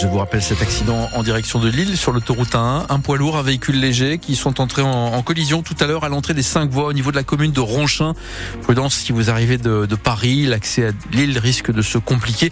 Je vous rappelle cet accident en direction de Lille sur l'autoroute 1. Un poids lourd, un véhicule léger qui sont entrés en, collision tout à l'heure à l'entrée des cinq voies au niveau de la commune de Ronchin. Prudence si vous arrivez de, de Paris, l'accès à Lille risque de se compliquer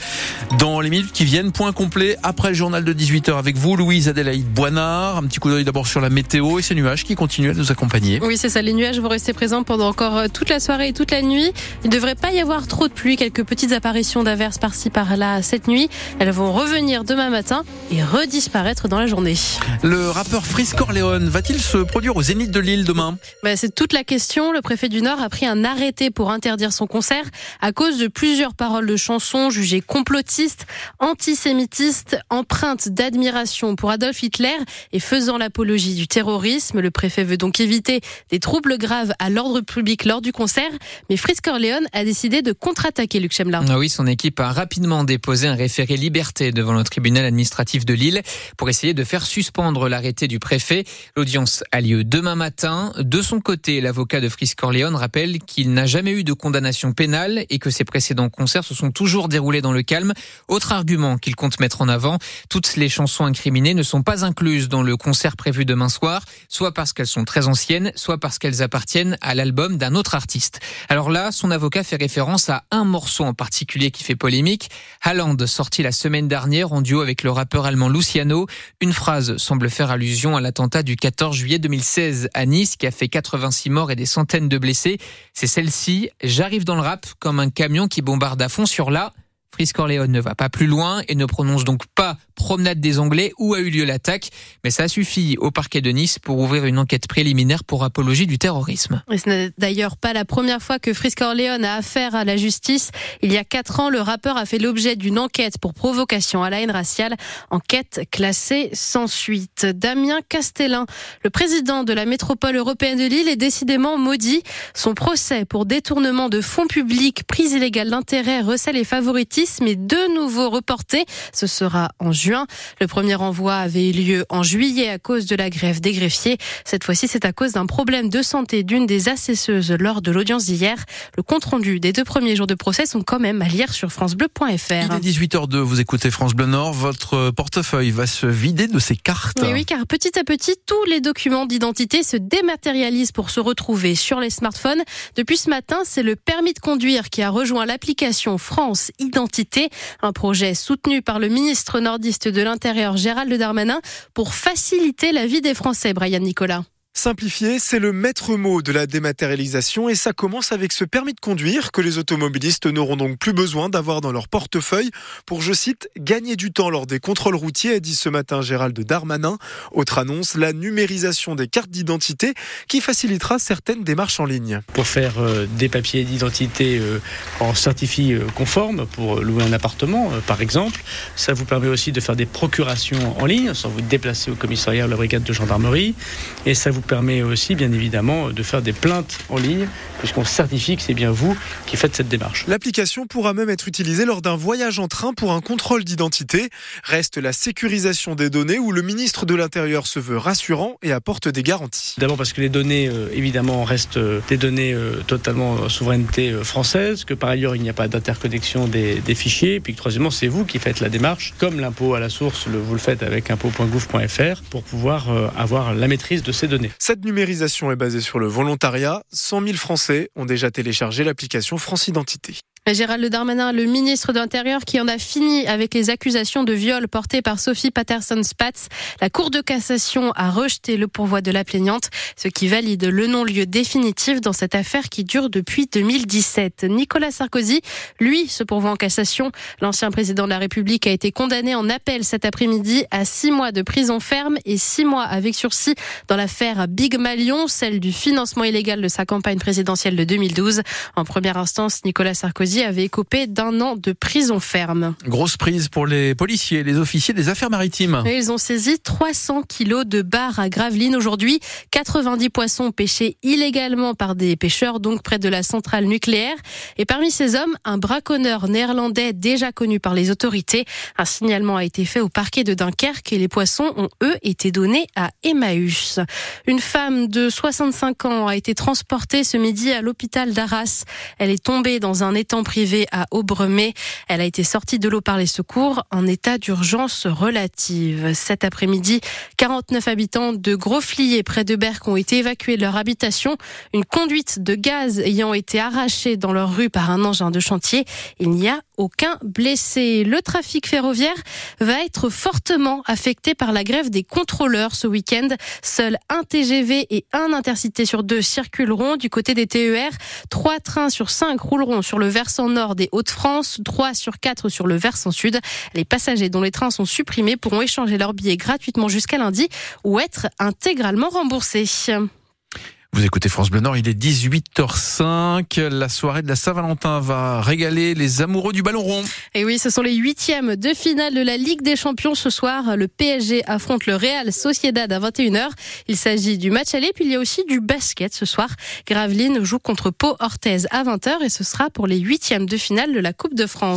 dans les minutes qui viennent. Point complet après le journal de 18h avec vous, Louise Adélaïde Boinard. Un petit coup d'œil d'abord sur la météo et ces nuages qui continuent à nous accompagner. Oui, c'est ça. Les nuages vont rester présents pendant encore euh, toute la soirée et toute la nuit. Il ne devrait pas y avoir trop de pluie. Quelques petites apparitions d'averses par-ci par-là cette nuit. Elles vont revenir demain matin et redisparaître dans la journée. Le rappeur Frisk Corleone va-t-il se produire au Zénith de Lille demain? Bah, C'est toute la question. Le préfet du Nord a pris un arrêté pour interdire son concert à cause de plusieurs paroles de chansons jugées complotistes, antisémitistes, empreintes d'admiration pour Adolf Hitler et faisant l'apologie du terrorisme. Le préfet veut donc éviter des troubles graves à l'ordre public lors du concert. Mais Frisk Corleone a décidé de contre-attaquer Luc Chemla. Ah oui, son équipe a rapidement déposé un référé liberté devant le tribunal administratif de Lille pour essayer de faire suspendre l'arrêté du préfet. L'audience a lieu demain matin. De son côté, l'avocat de Frisk Corleone rappelle qu'il n'a jamais eu de condamnation pénale et que ses précédents concerts se sont toujours déroulés dans le calme. Autre argument qu'il compte mettre en avant, toutes les chansons incriminées ne sont pas incluses dans le concert prévu demain soir, soit parce qu'elles sont très anciennes, soit parce qu'elles appartiennent à l'album d'un autre artiste. Alors là, son avocat fait référence à un morceau en particulier qui fait polémique. Haaland, sorti la semaine dernière en duo avec le rappeur allemand Luciano. Une phrase semble faire allusion à l'attentat du 14 juillet 2016 à Nice qui a fait 86 morts et des centaines de blessés. C'est celle-ci. J'arrive dans le rap comme un camion qui bombarde à fond sur la Frisk Corleone ne va pas plus loin et ne prononce donc pas promenade des Anglais où a eu lieu l'attaque, mais ça suffit au parquet de Nice pour ouvrir une enquête préliminaire pour apologie du terrorisme. ce n'est d'ailleurs pas la première fois que Frisk Corleone a affaire à la justice. Il y a quatre ans, le rappeur a fait l'objet d'une enquête pour provocation à la haine raciale, enquête classée sans suite. Damien Castellin, le président de la métropole européenne de Lille, est décidément maudit. Son procès pour détournement de fonds publics, prise illégale d'intérêt, recèle et favoritisme mais de nouveau reporté. Ce sera en juin. Le premier envoi avait eu lieu en juillet à cause de la grève des greffiers. Cette fois-ci, c'est à cause d'un problème de santé d'une des assesseuses lors de l'audience d'hier. Le compte-rendu des deux premiers jours de procès sont quand même à lire sur francebleu.fr. Il est 18h02, vous écoutez France Bleu Nord. Votre portefeuille va se vider de ses cartes. Oui, oui, car petit à petit, tous les documents d'identité se dématérialisent pour se retrouver sur les smartphones. Depuis ce matin, c'est le permis de conduire qui a rejoint l'application France Identité un projet soutenu par le ministre nordiste de l'Intérieur Gérald Darmanin pour faciliter la vie des Français, Brian Nicolas. Simplifier, c'est le maître mot de la dématérialisation et ça commence avec ce permis de conduire que les automobilistes n'auront donc plus besoin d'avoir dans leur portefeuille pour, je cite, gagner du temps lors des contrôles routiers, a dit ce matin Gérald Darmanin. Autre annonce, la numérisation des cartes d'identité qui facilitera certaines démarches en ligne. Pour faire euh, des papiers d'identité euh, en certifié euh, conforme, pour louer un appartement par exemple, ça vous permet aussi de faire des procurations en ligne sans vous déplacer au commissariat ou à la brigade de gendarmerie et ça vous permet aussi, bien évidemment, de faire des plaintes en ligne, puisqu'on certifie que c'est bien vous qui faites cette démarche. L'application pourra même être utilisée lors d'un voyage en train pour un contrôle d'identité. Reste la sécurisation des données où le ministre de l'Intérieur se veut rassurant et apporte des garanties. D'abord parce que les données, euh, évidemment, restent euh, des données euh, totalement souveraineté française, que par ailleurs, il n'y a pas d'interconnexion des, fichiers, puis que troisièmement, c'est vous qui faites la démarche, comme l'impôt à la source, vous le faites avec impôt.gouv.fr, pour pouvoir avoir la maîtrise de ces données. Cette numérisation est basée sur le volontariat. 100 000 Français ont déjà téléchargé l'application France Identité. Gérald Darmanin, le ministre de l'Intérieur, qui en a fini avec les accusations de viol portées par Sophie Patterson-Spatz. La Cour de cassation a rejeté le pourvoi de la plaignante, ce qui valide le non-lieu définitif dans cette affaire qui dure depuis 2017. Nicolas Sarkozy, lui, se pourvoit en cassation. L'ancien président de la République a été condamné en appel cet après-midi à six mois de prison ferme et six mois avec sursis dans l'affaire Big Malion, celle du financement illégal de sa campagne présidentielle de 2012. En première instance, Nicolas Sarkozy avait écopé d'un an de prison ferme. Grosse prise pour les policiers et les officiers des affaires maritimes. ils ont saisi 300 kilos de bar à Gravelines aujourd'hui. 90 poissons pêchés illégalement par des pêcheurs, donc près de la centrale nucléaire. Et parmi ces hommes, un braconneur néerlandais déjà connu par les autorités. Un signalement a été fait au parquet de Dunkerque et les poissons ont eux été donnés à Emmaüs. Une femme de 65 ans a été transportée ce midi à l'hôpital d'Arras. Elle est tombée dans un étang appartement privé à Aubremet. Elle a été sortie de l'eau par les secours en état d'urgence relative. Cet après-midi, 49 habitants de Grosflier près de Berck ont été évacués de leur habitation. Une conduite de gaz ayant été arrachée dans leur rue par un engin de chantier. Il n'y a aucun blessé. Le trafic ferroviaire va être fortement affecté par la grève des contrôleurs ce week-end. Seul un TGV et un intercité sur deux circuleront du côté des TER. Trois trains sur cinq rouleront sur le versant nord des Hauts-de-France, trois sur quatre sur le versant sud. Les passagers dont les trains sont supprimés pourront échanger leurs billets gratuitement jusqu'à lundi ou être intégralement remboursés. Vous écoutez France Bleu Nord, il est 18h05. La soirée de la Saint-Valentin va régaler les amoureux du ballon rond. Et oui, ce sont les huitièmes de finale de la Ligue des Champions ce soir. Le PSG affronte le Real Sociedad à 21h. Il s'agit du match aller, puis il y a aussi du basket ce soir. Gravelines joue contre Pau Orthez à 20h et ce sera pour les huitièmes de finale de la Coupe de France.